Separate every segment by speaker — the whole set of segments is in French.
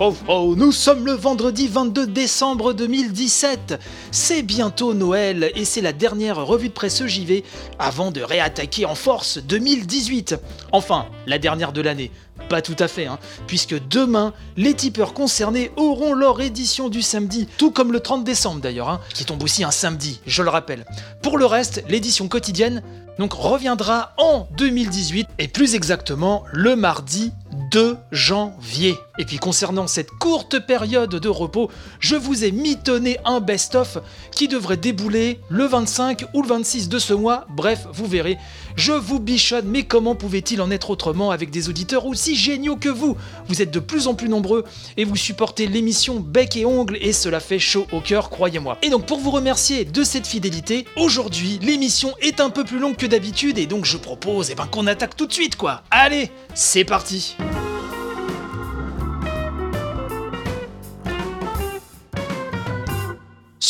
Speaker 1: oh, nous sommes le vendredi 22 décembre 2017. C'est bientôt Noël et c'est la dernière revue de presse JV avant de réattaquer en force 2018. Enfin, la dernière de l'année. Pas tout à fait, hein, puisque demain, les tipeurs concernés auront leur édition du samedi, tout comme le 30 décembre d'ailleurs, hein, qui tombe aussi un samedi, je le rappelle. Pour le reste, l'édition quotidienne reviendra en 2018 et plus exactement le mardi 2 janvier. Et puis concernant cette courte période de repos, je vous ai mitonné un best-of qui devrait débouler le 25 ou le 26 de ce mois, bref, vous verrez. Je vous bichonne, mais comment pouvait-il en être autrement avec des auditeurs aussi géniaux que vous? Vous êtes de plus en plus nombreux et vous supportez l'émission bec et ongle et cela fait chaud au cœur, croyez-moi. Et donc pour vous remercier de cette fidélité, aujourd'hui l'émission est un peu plus longue que d'habitude et donc je propose eh ben, qu'on attaque tout de suite quoi. Allez, c'est parti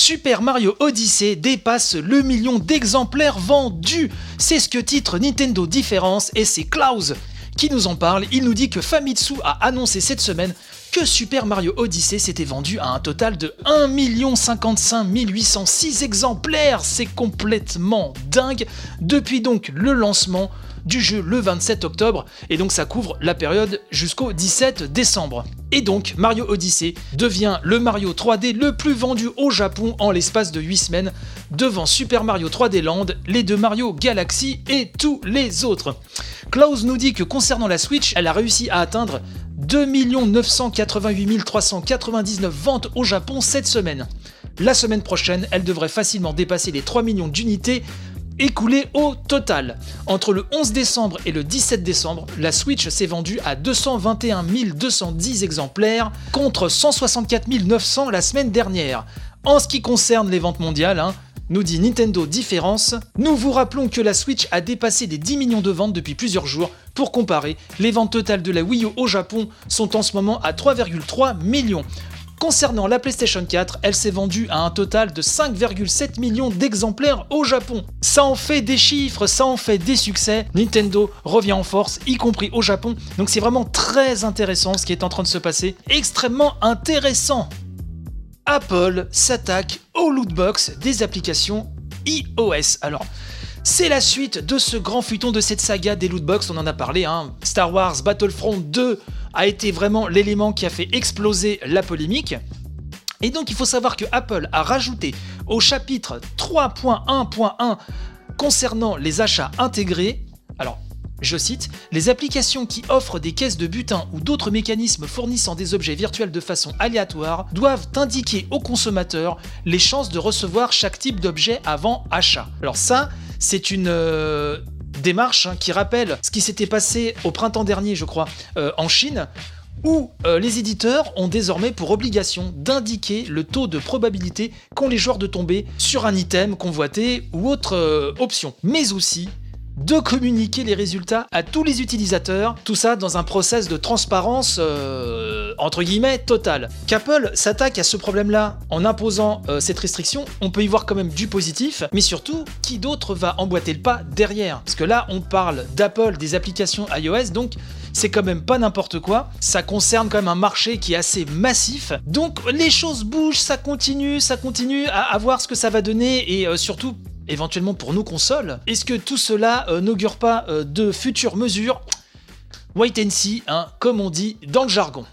Speaker 1: Super Mario Odyssey dépasse le million d'exemplaires vendus. C'est ce que titre Nintendo Différence et c'est Klaus qui nous en parle. Il nous dit que Famitsu a annoncé cette semaine que Super Mario Odyssey s'était vendu à un total de 1 55 806 exemplaires. C'est complètement dingue. Depuis donc le lancement du jeu le 27 octobre, et donc ça couvre la période jusqu'au 17 décembre. Et donc Mario Odyssey devient le Mario 3D le plus vendu au Japon en l'espace de 8 semaines, devant Super Mario 3D Land, les deux Mario Galaxy et tous les autres. Klaus nous dit que concernant la Switch, elle a réussi à atteindre 2 988 399 ventes au Japon cette semaine. La semaine prochaine, elle devrait facilement dépasser les 3 millions d'unités écoulé au total. Entre le 11 décembre et le 17 décembre, la Switch s'est vendue à 221 210 exemplaires contre 164 900 la semaine dernière. En ce qui concerne les ventes mondiales, hein, nous dit Nintendo Différence, nous vous rappelons que la Switch a dépassé les 10 millions de ventes depuis plusieurs jours. Pour comparer, les ventes totales de la Wii U au Japon sont en ce moment à 3,3 millions. Concernant la PlayStation 4, elle s'est vendue à un total de 5,7 millions d'exemplaires au Japon. Ça en fait des chiffres, ça en fait des succès. Nintendo revient en force, y compris au Japon. Donc c'est vraiment très intéressant ce qui est en train de se passer. Extrêmement intéressant. Apple s'attaque au lootbox des applications iOS. Alors, c'est la suite de ce grand futon de cette saga des lootbox, on en a parlé, hein. Star Wars Battlefront 2 a été vraiment l'élément qui a fait exploser la polémique. Et donc il faut savoir que Apple a rajouté au chapitre 3.1.1 concernant les achats intégrés, alors je cite, les applications qui offrent des caisses de butin ou d'autres mécanismes fournissant des objets virtuels de façon aléatoire doivent indiquer aux consommateurs les chances de recevoir chaque type d'objet avant achat. Alors ça, c'est une... Euh, démarche hein, qui rappelle ce qui s'était passé au printemps dernier, je crois, euh, en Chine, où euh, les éditeurs ont désormais pour obligation d'indiquer le taux de probabilité qu'ont les joueurs de tomber sur un item convoité ou autre euh, option, mais aussi de communiquer les résultats à tous les utilisateurs, tout ça dans un process de transparence euh, entre guillemets total. Qu'Apple s'attaque à ce problème-là en imposant euh, cette restriction, on peut y voir quand même du positif, mais surtout, qui d'autre va emboîter le pas derrière? Parce que là, on parle d'Apple, des applications iOS, donc c'est quand même pas n'importe quoi. Ça concerne quand même un marché qui est assez massif. Donc les choses bougent, ça continue, ça continue à, voir ce que ça va donner et euh, surtout éventuellement pour nos consoles. Est-ce que tout cela euh, n'augure pas euh, de futures mesures? Wait and see, hein, comme on dit dans le jargon.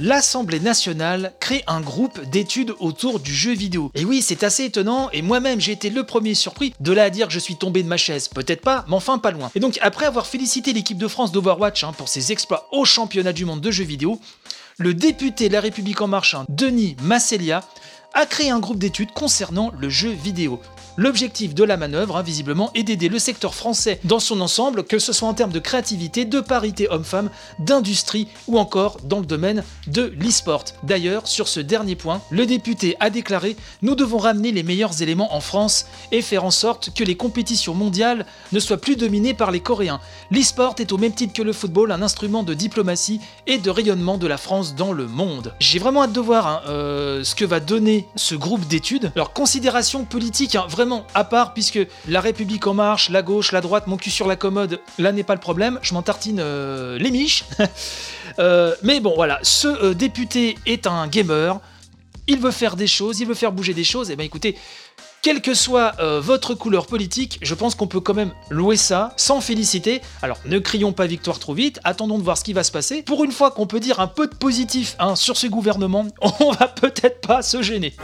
Speaker 1: l'Assemblée nationale crée un groupe d'études autour du jeu vidéo. Et oui, c'est assez étonnant, et moi-même j'ai été le premier surpris de là à dire que je suis tombé de ma chaise. Peut-être pas, mais enfin pas loin. Et donc après avoir félicité l'équipe de France d'Overwatch hein, pour ses exploits au championnat du monde de jeux vidéo, le député de La République en marche, hein, Denis Masselia, a créé un groupe d'études concernant le jeu vidéo. L'objectif de la manœuvre, hein, visiblement, est d'aider le secteur français dans son ensemble, que ce soit en termes de créativité, de parité homme-femme, d'industrie ou encore dans le domaine de l'e-sport. D'ailleurs, sur ce dernier point, le député a déclaré Nous devons ramener les meilleurs éléments en France et faire en sorte que les compétitions mondiales ne soient plus dominées par les Coréens. L'e-sport est au même titre que le football un instrument de diplomatie et de rayonnement de la France dans le monde. J'ai vraiment hâte de voir hein, euh, ce que va donner ce groupe d'études. Alors, considération politique, hein, vraiment à part puisque la République en marche, la gauche, la droite, mon cul sur la commode, là n'est pas le problème, je m'en tartine euh, les miches. Euh, mais bon voilà, ce euh, député est un gamer, il veut faire des choses, il veut faire bouger des choses, et ben écoutez, quelle que soit votre couleur politique, je pense qu'on peut quand même louer ça sans féliciter. Alors ne crions pas victoire trop vite, attendons de voir ce qui va se passer. Pour une fois qu'on peut dire un peu de positif hein, sur ce gouvernement, on va peut-être pas se gêner.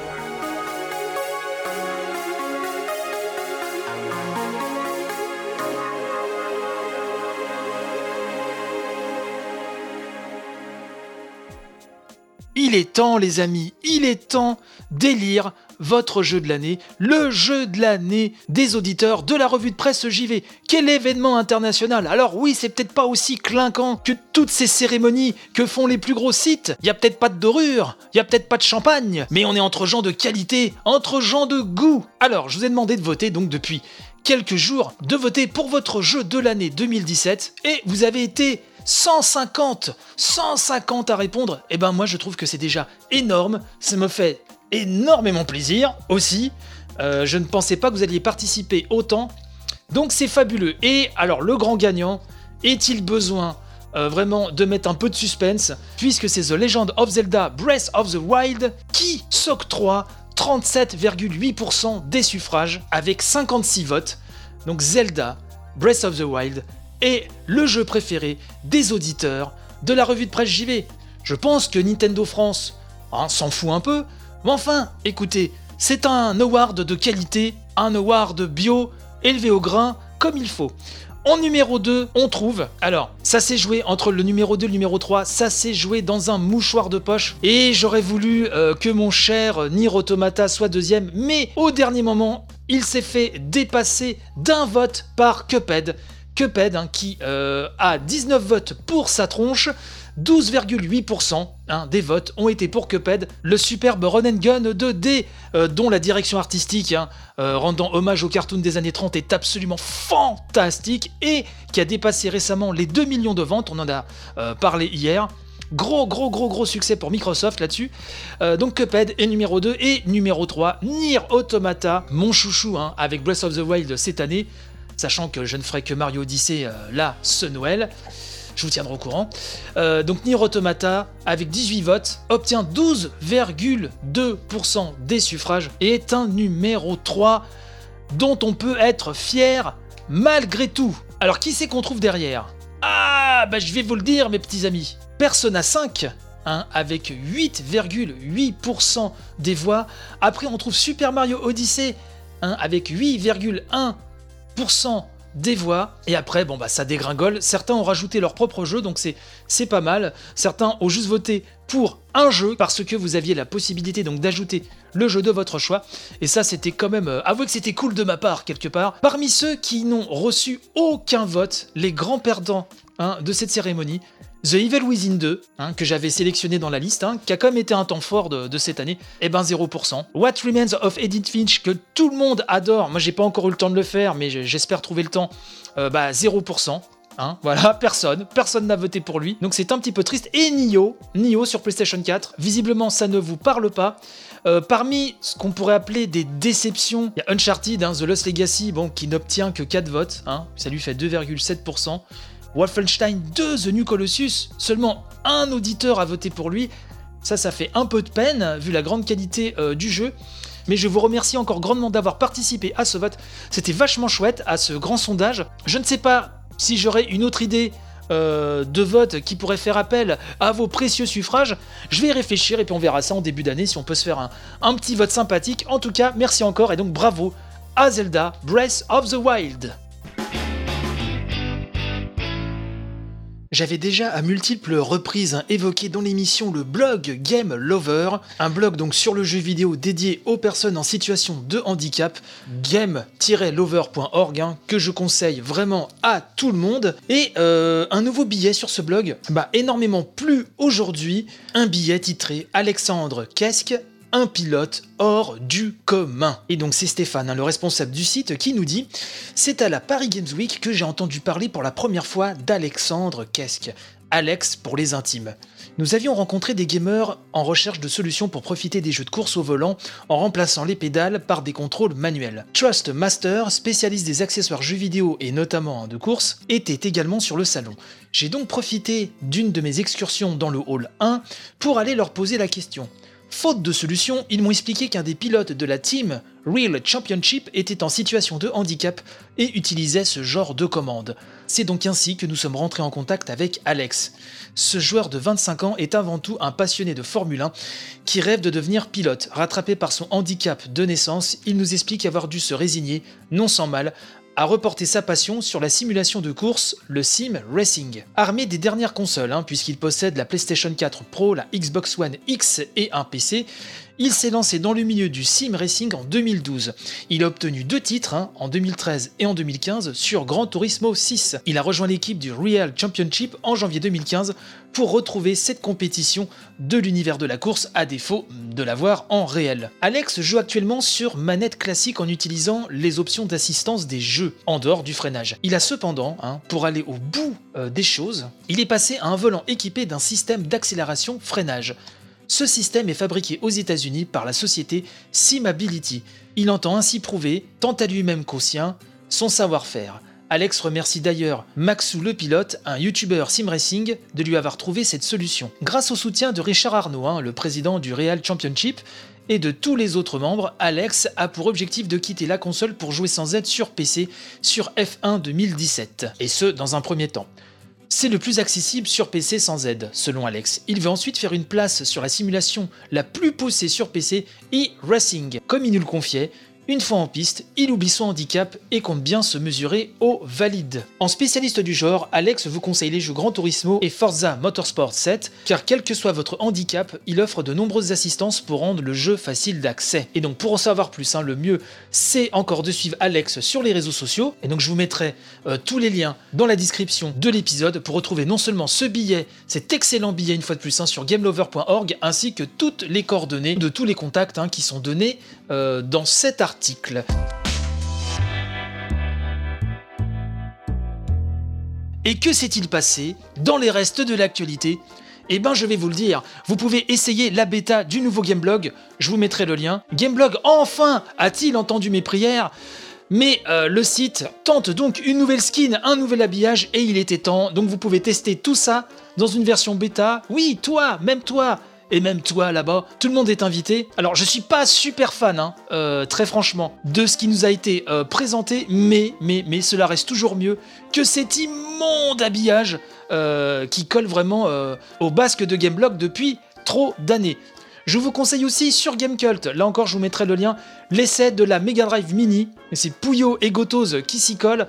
Speaker 1: Il est temps, les amis, il est temps d'élire votre jeu de l'année, le jeu de l'année des auditeurs de la revue de presse JV. Quel événement international Alors oui, c'est peut-être pas aussi clinquant que toutes ces cérémonies que font les plus gros sites. Il y a peut-être pas de dorure, il y a peut-être pas de champagne, mais on est entre gens de qualité, entre gens de goût. Alors, je vous ai demandé de voter donc depuis quelques jours, de voter pour votre jeu de l'année 2017 et vous avez été 150 150 à répondre, et eh ben moi je trouve que c'est déjà énorme, ça me fait énormément plaisir aussi. Euh, je ne pensais pas que vous alliez participer autant, donc c'est fabuleux. Et alors le grand gagnant, est-il besoin euh, vraiment de mettre un peu de suspense, puisque c'est The Legend of Zelda Breath of the Wild qui s'octroie 37,8% des suffrages avec 56 votes. Donc Zelda Breath of the Wild est le jeu préféré des auditeurs de la revue de presse JV. Je pense que Nintendo France hein, s'en fout un peu, mais enfin, écoutez, c'est un award de qualité, un award bio, élevé au grain, comme il faut. En numéro 2, on trouve. Alors, ça s'est joué entre le numéro 2 et le numéro 3, ça s'est joué dans un mouchoir de poche. Et j'aurais voulu euh, que mon cher Nier Automata soit deuxième, mais au dernier moment, il s'est fait dépasser d'un vote par Cuphead. Cuphead, hein, qui euh, a 19 votes pour sa tronche, 12,8% hein, des votes ont été pour Cuphead, le superbe run and gun de D, euh, dont la direction artistique, hein, euh, rendant hommage au cartoon des années 30, est absolument fantastique et qui a dépassé récemment les 2 millions de ventes, on en a parlé hier. Gros, gros, gros, gros succès pour Microsoft là-dessus. donc Cuphead est numéro 2 et numéro 3, Nier Automata, mon chouchou, avec Breath of the Wild cette année sachant que je ne ferai que Mario Odyssey euh, là ce Noël. Je vous tiendrai au courant. Euh, donc Nier Automata, avec 18 votes, obtient 12,2% des suffrages et est un numéro 3 dont on peut être fier malgré tout. Alors qui c'est qu'on trouve derrière? Ah, bah je vais vous le dire mes petits amis. Persona 5 Hein, avec 8,8% des voix. Après, on trouve Super Mario Odyssey hein, avec 8,1% des voix. Et après bon bah ça dégringole. Certains ont rajouté leur propre jeu donc c'est pas mal. Certains ont juste voté pour un jeu parce que vous aviez la possibilité donc d'ajouter le jeu de votre choix. Et ça c'était quand même euh, avouez que c'était cool de ma part quelque part. Parmi ceux qui n'ont reçu aucun vote les grands perdants hein, de cette cérémonie The Evil Within 2, hein, que j'avais sélectionné dans la liste, hein, qui a quand même été un temps fort de, cette année, et eh ben 0%. What Remains of Edith Finch, que tout le monde adore, moi j'ai pas encore eu le temps de le faire, mais j'espère trouver le temps, euh, bah 0%. Hein, voilà, personne, personne n'a voté pour lui, donc c'est un petit peu triste. Et Nioh, Nioh sur PlayStation 4, visiblement ça ne vous parle pas. Euh, parmi ce qu'on pourrait appeler des déceptions, il y a Uncharted, The Lost Legacy, bon, qui n'obtient que 4 votes, ça lui fait 2,7%. Wolfenstein 2 The New Colossus, seulement un auditeur a voté pour lui. Ça, ça fait un peu de peine vu la grande qualité euh, du jeu. Mais je vous remercie encore grandement d'avoir participé à ce vote. C'était vachement chouette à ce grand sondage. Je ne sais pas si j'aurai une autre idée euh, de vote qui pourrait faire appel à vos précieux suffrages. Je vais y réfléchir et puis on verra ça en début d'année si on peut se faire un, un petit vote sympathique. En tout cas, merci encore et donc bravo à Zelda Breath of the Wild. J'avais déjà à multiples reprises évoqué dans l'émission le blog Game Lover, un blog donc sur le jeu vidéo dédié aux personnes en situation de handicap, game-lover.org, hein, que je conseille vraiment à tout le monde. Et euh, un nouveau billet sur ce blog bah, énormément plu aujourd'hui, un billet titré Alexandre Kesque un pilote hors du commun. Et donc c'est Stéphane, hein, le responsable du site, qui nous dit C'est à la Paris Games Week que j'ai entendu parler pour la première fois d'Alexandre Kesque. Alex pour les intimes. Nous avions rencontré des gamers en recherche de solutions pour profiter des jeux de course au volant en remplaçant les pédales par des contrôles manuels. Trust Master, spécialiste des accessoires jeux vidéo et notamment de course, était également sur le salon. J'ai donc profité d'une de mes excursions dans le hall 1 pour aller leur poser la question. Faute de solution, ils m'ont expliqué qu'un des pilotes de la team Real Championship était en situation de handicap et utilisait ce genre de commande. C'est donc ainsi que nous sommes rentrés en contact avec Alex. Ce joueur de 25 ans est avant tout un passionné de Formule 1 qui rêve de devenir pilote. Rattrapé par son handicap de naissance, il nous explique avoir dû se résigner, non sans mal, a reporté sa passion sur la simulation de course, le sim racing. Armé des dernières consoles, hein, puisqu'il possède la PlayStation 4 Pro, la Xbox One X et un PC, il s'est lancé dans le milieu du sim racing en 2012. Il a obtenu deux titres, hein, en 2013 et en 2015, sur Gran Turismo 6. Il a rejoint l'équipe du Real Championship en janvier 2015 pour retrouver cette compétition de l'univers de la course à défaut de l'avoir en réel. Alex joue actuellement sur manette classique en utilisant les options d'assistance des jeux, en dehors du freinage. Il a cependant, hein, pour aller au bout euh, des choses, il est passé à un volant équipé d'un système d'accélération freinage. Ce système est fabriqué aux États-Unis par la société Simability. Il entend ainsi prouver, tant à lui-même qu'au sien, son savoir-faire. Alex remercie d'ailleurs Maxou le pilote, un youtubeur sim racing, de lui avoir trouvé cette solution. Grâce au soutien de Richard Arnaud, hein, le président du Real Championship, et de tous les autres membres, Alex a pour objectif de quitter la console pour jouer sans aide sur PC sur F1 2017, et ce dans un premier temps. C'est le plus accessible sur PC sans aide, selon Alex. Il veut ensuite faire une place sur la simulation la plus poussée sur PC, e-Racing. Comme il nous le confiait, une fois en piste, il oublie son handicap et compte bien se mesurer au valide. En spécialiste du genre, Alex vous conseille les jeux Gran Turismo et Forza Motorsport 7, car quel que soit votre handicap, il offre de nombreuses assistances pour rendre le jeu facile d'accès. Et donc pour en savoir plus, hein, le mieux c'est encore de suivre Alex sur les réseaux sociaux, et donc je vous mettrai euh, tous les liens dans la description de l'épisode pour retrouver non seulement ce billet, cet excellent billet une fois de plus hein, sur gamelover.org, ainsi que toutes les coordonnées de tous les contacts hein, qui sont donnés euh, dans cet et que s'est-il passé dans les restes de l'actualité? Eh ben je vais vous le dire, vous pouvez essayer la bêta du nouveau Gameblog, je vous mettrai le lien. Gameblog enfin a-t-il entendu mes prières? Mais euh, le site tente donc une nouvelle skin, un nouvel habillage et il était temps. Donc vous pouvez tester tout ça dans une version bêta. Oui, toi, même toi, et même toi là-bas, tout le monde est invité. Alors je suis pas super fan, hein, euh, très franchement, de ce qui nous a été euh, présenté, mais, mais, mais cela reste toujours mieux que cet immonde habillage euh, qui colle vraiment au basque de Gameblog depuis trop d'années. Je vous conseille aussi sur Gamecult, là encore je vous mettrai le lien, l'essai de la Mega Drive Mini, c'est Pouillot et Gotose qui s'y collent.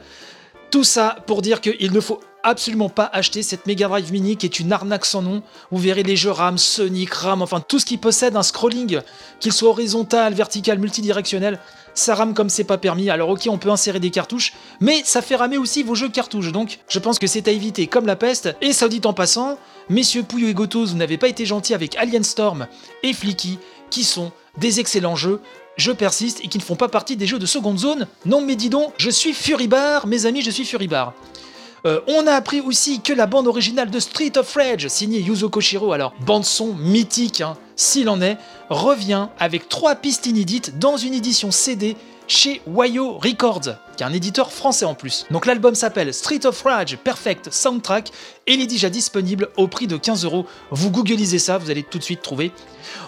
Speaker 1: Tout ça pour dire qu'il ne faut absolument pas acheter cette Mega Drive Mini qui est une arnaque sans nom. Vous verrez les jeux RAM, Sonic, RAM, enfin tout ce qui possède un scrolling, qu'il soit horizontal, vertical, multidirectionnel, ça rame comme c'est pas permis. Alors ok, on peut insérer des cartouches, mais ça fait ramer aussi vos jeux cartouches. Donc je pense que c'est à éviter comme la peste. Et ça dit en passant, messieurs Pouillot et Gotos, vous n'avez pas été gentils avec Alien Storm et Flicky, qui sont des excellents jeux je persiste et qui ne font pas partie des jeux de seconde zone. Non mais dis donc, je suis Furibar, mes amis, je suis Furibar. Euh, on a appris aussi que la bande originale de Street of Rage, signée Yuzo Koshiro, alors bande son mythique, hein, s'il en est, revient avec trois pistes inédites dans une édition CD chez Wayo Records, un éditeur français en plus. Donc l'album s'appelle Street of Rage Perfect Soundtrack et il est déjà disponible au prix de 15 euros. Vous googlisez ça, vous allez tout de suite trouver.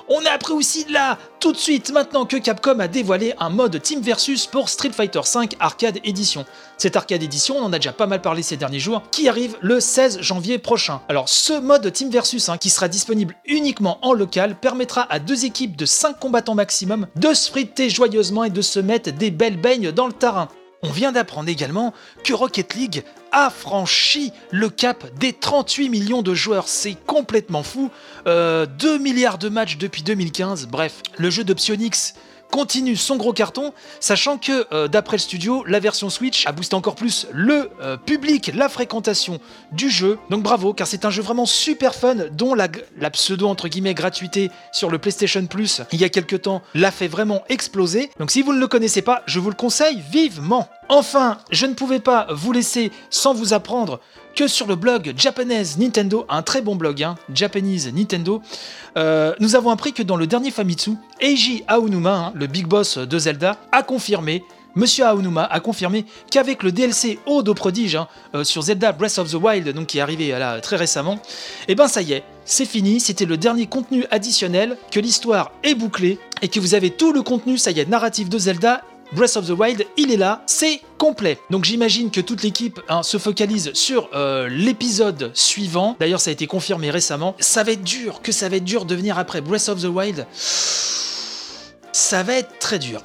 Speaker 1: On a appris aussi là, tout de suite, maintenant que Capcom a dévoilé un mode Team Versus pour Street Fighter V Arcade Edition. Cette Arcade Edition, on en a déjà pas mal parlé ces derniers jours, qui arrive le 16 janvier prochain. Alors ce mode Team Versus, hein, qui sera disponible uniquement en local, permettra à deux équipes de 5 combattants maximum de se friter joyeusement et de se mettre des belles baignes dans le terrain. On vient d'apprendre également que Rocket League a franchi le cap des 38 millions de joueurs. C'est complètement fou. 2 euh, milliards de matchs depuis 2015. Bref, le jeu de Psyonix continue son gros carton, sachant que euh, d'après le studio, la version Switch a boosté encore plus le euh, public, la fréquentation du jeu. Donc bravo, car c'est un jeu vraiment super fun, dont la, la pseudo entre guillemets gratuité sur le PlayStation Plus il y a quelques temps l'a fait vraiment exploser. Donc si vous ne le connaissez pas, je vous le conseille vivement. Enfin, je ne pouvais pas vous laisser sans vous apprendre que sur le blog Japanese Nintendo, un très bon blog, hein, Japanese Nintendo, euh, nous avons appris que dans le dernier Famitsu, Eiji Aonuma, hein, le big boss de Zelda, a confirmé Monsieur Aonuma a confirmé qu'avec le DLC Ode au prodige euh, sur Zelda Breath of the Wild, donc qui est arrivé là, très récemment, et eh ben ça y est, c'est fini, c'était le dernier contenu additionnel, que l'histoire est bouclée et que vous avez tout le contenu, ça y est, narratif de Zelda Breath of the Wild, il est là, c'est complet. Donc j'imagine que toute l'équipe hein, se focalise sur euh, l'épisode suivant. D'ailleurs, ça a été confirmé récemment. Ça va être dur, que ça va être dur de venir après Breath of the Wild. Ça va être très dur.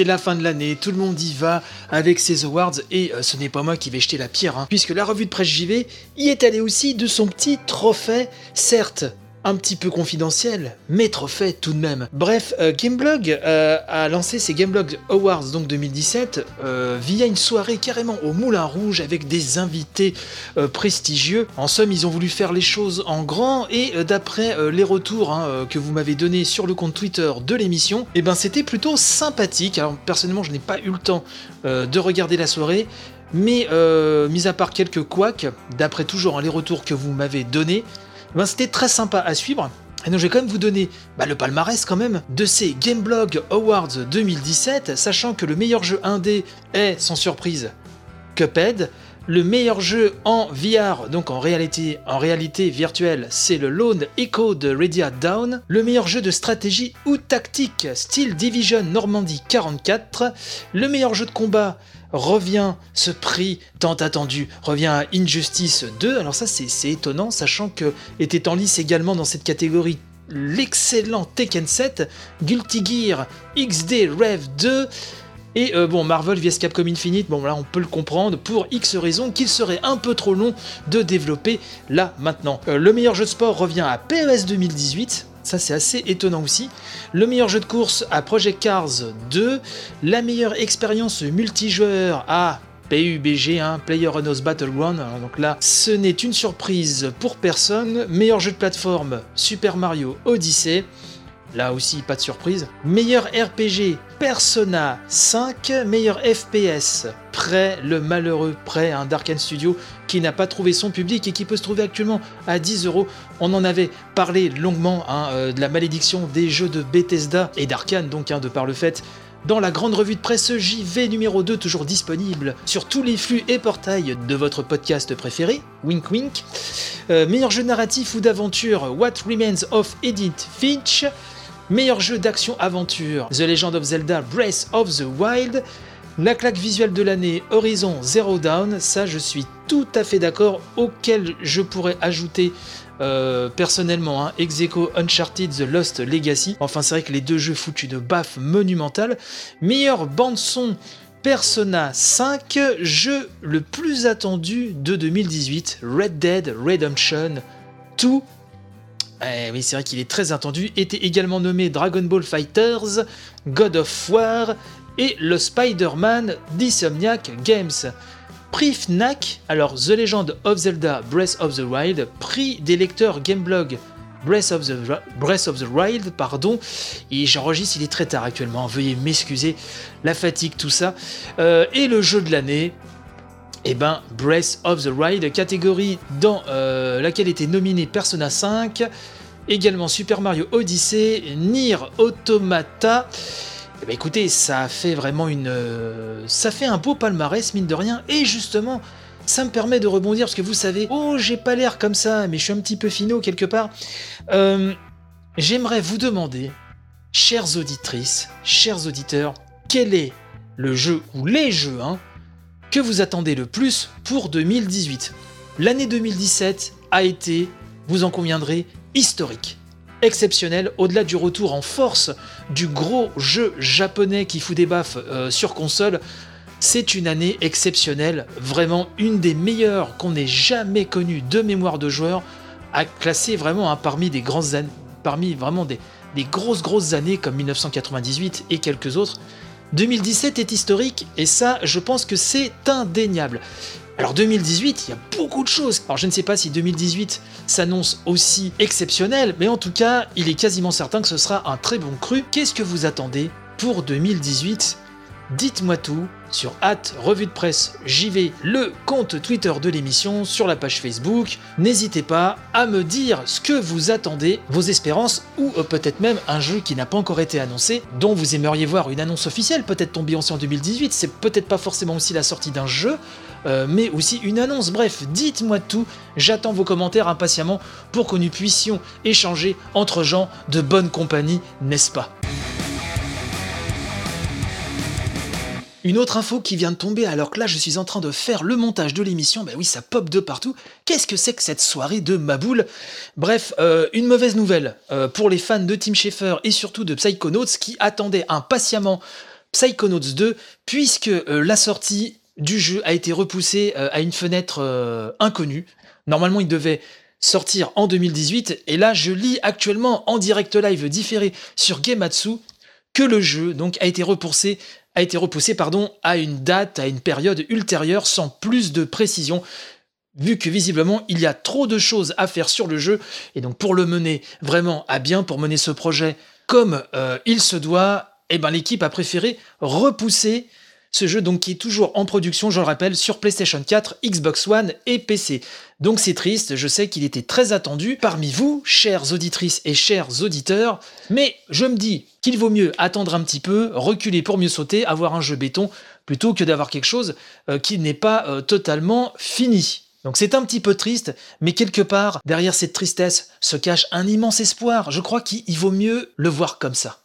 Speaker 1: C'est la fin de l'année, tout le monde y va avec ses awards et euh, ce n'est pas moi qui vais jeter la pierre, hein, puisque la revue de presse JV y est allée aussi de son petit trophée, certes un petit peu confidentiel, mais trophée tout de même. Bref, euh, Gameblog euh, a lancé ses Gameblog Awards donc 2017 euh, via une soirée carrément au Moulin Rouge avec des invités prestigieux. En somme, ils ont voulu faire les choses en grand et d'après les retours hein, que vous m'avez donnés sur le compte Twitter de l'émission, eh ben c'était plutôt sympathique. Alors personnellement, je n'ai pas eu le temps de regarder la soirée. Mais mis à part quelques couacs, d'après toujours hein, les retours que vous m'avez donnés, ben, c'était très sympa à suivre. Et donc je vais quand même vous donner bah, le palmarès quand même de ces Gameblog Awards 2017, sachant que le meilleur jeu indé est, sans surprise, Cuphead. Le meilleur jeu en VR, donc en réalité, en réalité virtuelle, c'est le Lone Echo de Radiant Down. Le meilleur jeu de stratégie ou tactique, style Division Normandie 44. Le meilleur jeu de combat, revient, ce prix tant attendu, revient à Injustice 2. Alors ça c'est étonnant, sachant que était en lice également dans cette catégorie l'excellent Tekken 7, Guilty Gear XD Rev 2, et euh, bon, Marvel vs Capcom Infinite, bon là on peut le comprendre pour X raisons qu'il serait un peu trop long de développer là maintenant. Euh, le meilleur jeu de sport revient à PES 2018, ça, c'est assez étonnant aussi. Le meilleur jeu de course à Project Cars 2. La meilleure expérience multijoueur à PUBG, hein, Player Unknown's Battleground. donc là, ce n'est une surprise pour personne. Meilleur jeu de plateforme, Super Mario Odyssey. Là aussi, pas de surprise. Meilleur RPG, Persona 5. Meilleur FPS, Prêt, le malheureux Prêt, un Dark Studio qui n'a pas trouvé son public et qui peut se trouver actuellement à 10 euros. On en avait parlé longuement hein, euh, de la malédiction des jeux de Bethesda et d'Arkane, donc hein, de par le fait dans la grande revue de presse JV numéro 2, toujours disponible sur tous les flux et portails de votre podcast préféré, wink wink. Euh, meilleur jeu narratif ou d'aventure, What Remains of Edith Finch. Meilleur jeu d'action-aventure, The Legend of Zelda Breath of the Wild. La claque visuelle de l'année, Horizon Zero Dawn, ça je suis tout à fait d'accord, auquel je pourrais ajouter euh, personnellement, hein, Execo Uncharted The Lost Legacy. Enfin, c'est vrai que les deux jeux foutent une baffe monumentale. Meilleure bande-son Persona 5, jeu le plus attendu de 2018, Red Dead Redemption 2 eh oui, c'est vrai qu'il est très attendu, était également nommé Dragon Ball Fighters, God of War et le Spider-Man d'Insomniac Games. Prix FNAC, alors The Legend of Zelda Breath of the Wild, prix des lecteurs Gameblog Breath of the, Breath of the Wild, pardon, et j'enregistre, il est très tard actuellement, veuillez m'excuser, la fatigue, tout ça, euh, et le jeu de l'année, eh ben Breath of the Wild, catégorie dans euh, laquelle était nominé Persona 5, également Super Mario Odyssey, Nier Automata. Eh ben écoutez, ça fait vraiment une, euh, ça fait un beau palmarès mine de rien, et justement, ça me permet de rebondir parce que vous savez, oh j'ai pas l'air comme ça, mais je suis un petit peu finot quelque part. Euh, j'aimerais vous demander, chères auditrices, chers auditeurs, quel est le jeu ou les jeux, hein, que vous attendez le plus pour 2018 L'année 2017 a été, vous en conviendrez, historique. Exceptionnel, au-delà du retour en force du gros jeu japonais qui fout des baffes euh, sur console, C'est une année exceptionnelle, vraiment une des meilleures qu'on ait jamais connues de mémoire de joueurs, à classer vraiment hein, parmi des grandes parmi vraiment grosses grosses années comme 1998 et quelques autres. 2017 est historique et ça, je pense que c'est indéniable. Alors 2018, il y a beaucoup de choses. Alors je ne sais pas si 2018 s'annonce aussi exceptionnel, mais en tout cas, il est quasiment certain que ce sera un très bon cru. Qu'est-ce que vous attendez pour 2018 Dites-moi tout sur hâte revue de presse JV, le compte Twitter de l'émission, sur la page Facebook. N'hésitez pas à me dire ce que vous attendez, vos espérances, ou euh, peut-être même un jeu qui n'a pas encore été annoncé, dont vous aimeriez voir une annonce officielle, peut-être tomber en 2018, c'est peut-être pas forcément aussi la sortie d'un jeu, euh, mais aussi une annonce. Bref, dites-moi tout, j'attends vos commentaires impatiemment pour que nous puissions échanger entre gens de bonne compagnie, n'est-ce pas? Une autre info qui vient de tomber alors que là je suis en train de faire le montage de l'émission, ben oui ça pop de partout. Qu'est-ce que c'est que cette soirée de Maboule? Bref, euh, une mauvaise nouvelle euh, pour les fans de Tim Schafer et surtout de Psychonauts qui attendaient impatiemment Psychonauts 2 puisque euh, la sortie du jeu a été repoussée à une fenêtre inconnue. Normalement il devait sortir en 2018 et là je lis actuellement en direct live différé sur Gematsu que le jeu donc a été repoussé a été repoussé pardon, à une date, à une période ultérieure sans plus de précision vu que visiblement il y a trop de choses à faire sur le jeu, et donc pour le mener vraiment à bien, pour mener ce projet comme euh, il se doit, eh ben, l'équipe a préféré repousser ce jeu donc qui est toujours en production, je le rappelle, sur PlayStation 4, Xbox One et PC. Donc c'est triste, je sais qu'il était très attendu parmi vous, chères auditrices et chers auditeurs, mais je me dis qu'il vaut mieux attendre un petit peu, reculer pour mieux sauter, avoir un jeu béton, plutôt que d'avoir quelque chose euh, qui n'est pas euh, totalement fini. Donc c'est un petit peu triste, mais quelque part, derrière cette tristesse se cache un immense espoir. Je crois qu'il vaut mieux le voir comme ça.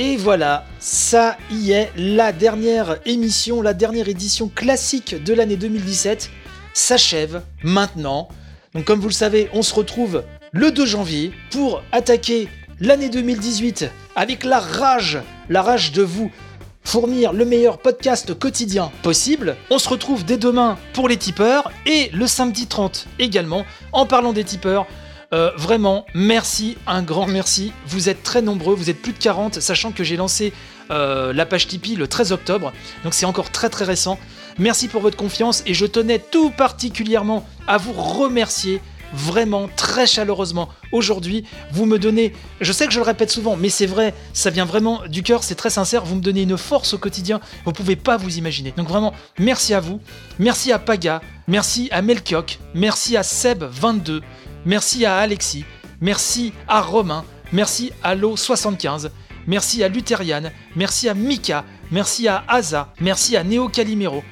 Speaker 1: Et voilà, ça y est, la dernière émission, la dernière édition classique de l'année 2017 s'achève maintenant. Donc comme vous le savez, on se retrouve le 2 janvier pour attaquer l'année 2018 avec la rage, la rage de vous fournir le meilleur podcast quotidien possible. On se retrouve dès demain pour les tipeurs et le samedi 30 également en parlant des tipeurs. Euh, vraiment, merci, un grand merci. Vous êtes très nombreux, vous êtes plus de 40, sachant que j'ai lancé euh, la page Tipeee le 13 octobre, donc c'est encore très très récent. Merci pour votre confiance et je tenais tout particulièrement à vous remercier vraiment très chaleureusement aujourd'hui. Vous me donnez, je sais que je le répète souvent, mais c'est vrai, ça vient vraiment du cœur, c'est très sincère. Vous me donnez une force au quotidien, vous pouvez pas vous imaginer. Donc vraiment, merci à vous, merci à Paga, merci à Melchiok, merci à Seb22, Merci à Alexis, merci à Romain, merci à Lo75, merci à Lutherian, merci à Mika, merci à Aza, merci à Neo Calimero,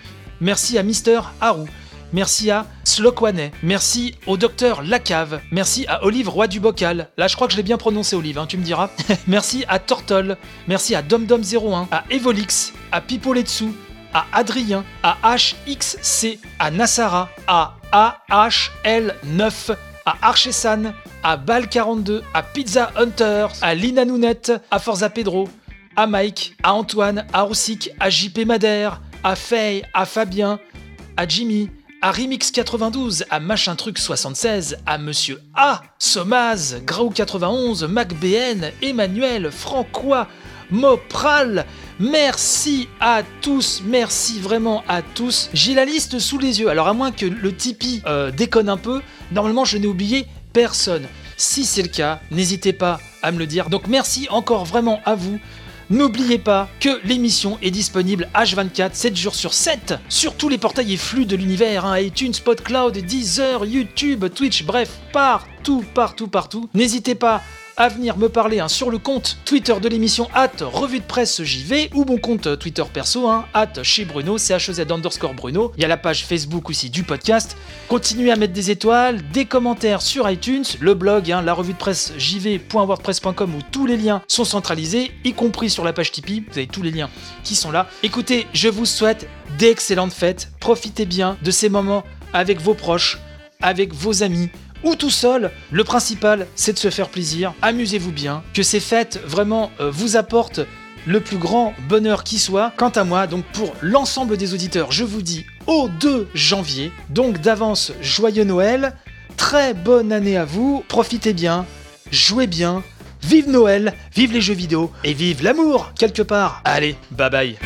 Speaker 1: merci à Mister Haru, merci à Slokwane, merci au docteur Lacave, merci à Olive Roi du Bocal, là je crois que je l'ai bien prononcé Olive, hein, tu me diras, merci à Tortol, merci à DomDom01, à Evolix, à Pipoletsu, à Adrien, à HXC, à Nassara, à AHL9, à Archesan, à Bal 42, à Pizza Hunter, à Lina Nounette, à Forza Pedro, à Mike, à Antoine, à Roussic, à JP Madère, à Faye, à Fabien, à Jimmy, à Remix 92, à Machin Truc 76, à Monsieur A, Somaz, Grau 91, MacBN, Emmanuel, Francois, Mopral. Merci à tous, merci vraiment à tous. J'ai la liste sous les yeux. Alors à moins que le Tipeee euh, déconne un peu, normalement je n'ai oublié personne. Si c'est le cas, n'hésitez pas à me le dire. Donc merci encore vraiment à vous. N'oubliez pas que l'émission est disponible H24, 7 jours sur 7, sur tous les portails et flux de l'univers, hein, iTunes, PodCloud, Deezer, YouTube, Twitch, bref, partout, partout, partout. N'hésitez pas à venir me parler hein, sur le compte Twitter de l'émission at revue de presse JV ou mon compte Twitter perso hein, at chez Bruno, CHZ underscore Bruno. Il y a la page Facebook aussi du podcast. Continuez à mettre des étoiles, des commentaires sur iTunes, le blog, hein, la revue de presse jv.wordpress.com où tous les liens sont centralisés, y compris sur la page Tipeee. Vous avez tous les liens qui sont là. Écoutez, je vous souhaite d'excellentes fêtes. Profitez bien de ces moments avec vos proches avec vos amis ou tout seul. Le principal, c'est de se faire plaisir. Amusez-vous bien. Que ces fêtes vraiment euh, vous apportent le plus grand bonheur qui soit. Quant à moi, donc pour l'ensemble des auditeurs, je vous dis au 2 janvier. Donc d'avance, joyeux Noël. Très bonne année à vous. Profitez bien. Jouez bien. Vive Noël, vive les jeux vidéo et vive l'amour quelque part. Allez, bye bye.